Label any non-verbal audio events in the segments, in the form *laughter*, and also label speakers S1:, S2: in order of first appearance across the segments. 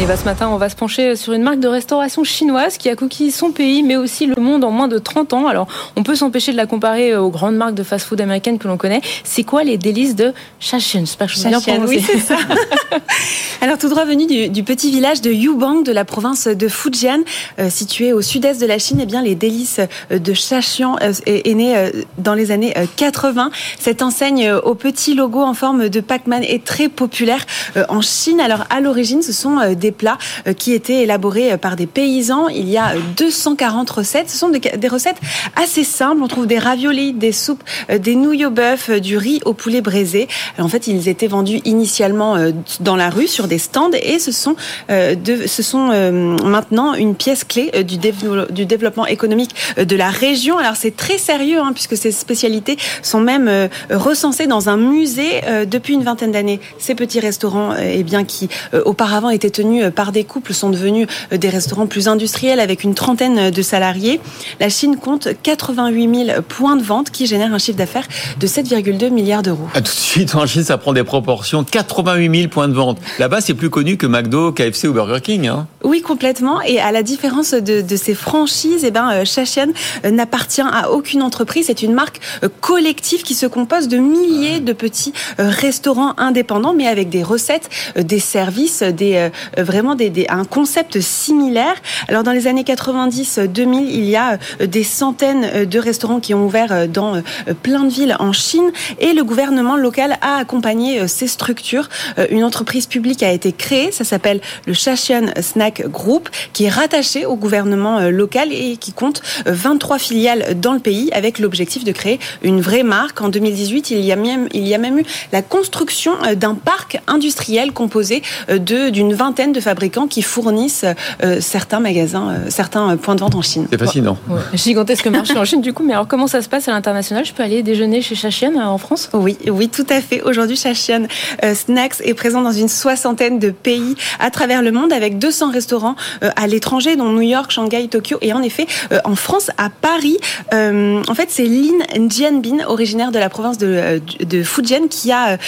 S1: Et bah, ce matin, on va se pencher sur une marque de restauration chinoise qui a conquis son pays, mais aussi le monde en moins de 30 ans. Alors, on peut s'empêcher de la comparer aux grandes marques de fast-food américaines que l'on connaît. C'est quoi les délices de Shashen
S2: J'espère que je bien Oui, c'est ça. *laughs* Alors, tout droit venu du, petit village de Yubang, de la province de Fujian, euh, situé au sud-est de la Chine, eh bien, les délices de Shaxian euh, est, né euh, dans les années 80. Cette enseigne au petit logo en forme de Pac-Man est très populaire en Chine. Alors, à l'origine, ce sont des plats euh, qui étaient élaborés euh, par des paysans. Il y a 240 euh, recettes. Ce sont des, recettes assez simples. On trouve des raviolis, des soupes, des nouilles au bœuf, du riz au poulet braisé. en fait, ils étaient vendus initialement dans la rue sur des stands et ce sont, ce sont maintenant une pièce clé du, du développement économique de la région. Alors c'est très sérieux hein, puisque ces spécialités sont même recensées dans un musée depuis une vingtaine d'années. Ces petits restaurants, eh bien, qui auparavant étaient tenus euh, par des couples sont devenus euh, des restaurants plus industriels avec une trentaine de salariés. La Chine compte 88 000 points de vente qui génèrent un chiffre d'affaires de 7,2 milliards d'euros.
S3: tout de suite, en Chine, ça prend des proportions. 88 000 points de vente. Là-bas, c'est plus connu que McDo, KFC ou Burger King. Hein.
S2: Oui, complètement. Et à la différence de, ces franchises, eh ben, Shaxian euh, n'appartient à aucune entreprise. C'est une marque collective qui se compose de milliers de petits restaurants indépendants, mais avec des recettes, des services, des vraiment un concept similaire. Alors dans les années 90-2000, il y a euh, des centaines euh, de restaurants qui ont ouvert euh, dans plein de villes en Chine et le gouvernement local a accompagné ces structures. Une entreprise publique a été créée, ça s'appelle le Shaxian Snack Group, qui est rattaché au gouvernement local et qui compte 23 filiales dans le pays avec l'objectif de créer une vraie marque. En 2018, il y a même, eu la construction d'un parc industriel composé d'une vingtaine de fabricants qui fournissent euh, certains magasins, euh, certains points de vente en Chine.
S3: C'est fascinant.
S1: Gigantesque marché en Chine du coup. Mais alors comment ça se passe à l'international? Je peux aller déjeuner chez euh, en France?
S2: Oui, oui, tout à fait. Aujourd'hui, Shaxian Snacks est présent dans une soixantaine de pays à travers le monde avec 200 restaurants à l'étranger, dont New York, Shanghai, Tokyo et en effet en France, à Paris. en fait, c'est Lin Jianbin, originaire de la province de, de Fujian, qui a,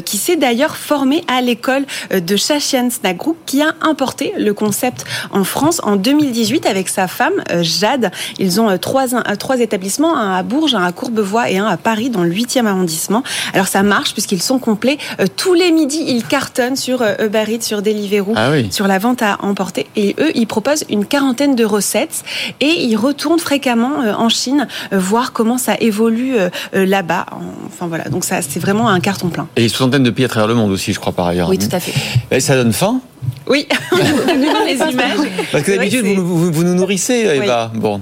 S2: qui s'est d'ailleurs formé à l'école de Shaxian Snack Group qui a importé le concept en France en 2018 avec sa femme euh, Jade. Ils ont euh, trois, euh, trois établissements, un à Bourges, un à Courbevoie et un à Paris dans le 8e arrondissement. Alors ça marche puisqu'ils sont complets. Tous les midis, ils cartonnent sur Uber Eats, sur Deliveroo, ah sur la vente à emporter. Et eux, ils proposent une quarantaine de recettes et ils retournent fréquemment en Chine voir comment ça évolue là-bas. Enfin voilà, donc ça c'est vraiment un carton plein.
S3: Et une soixantaine de pays à travers le monde aussi, je crois par ailleurs.
S2: Oui, tout à fait. Et
S3: ça donne faim?
S2: Oui, *laughs* les images.
S3: Parce que d'habitude, vous, vous, nous nourrissez, Eva. Bon.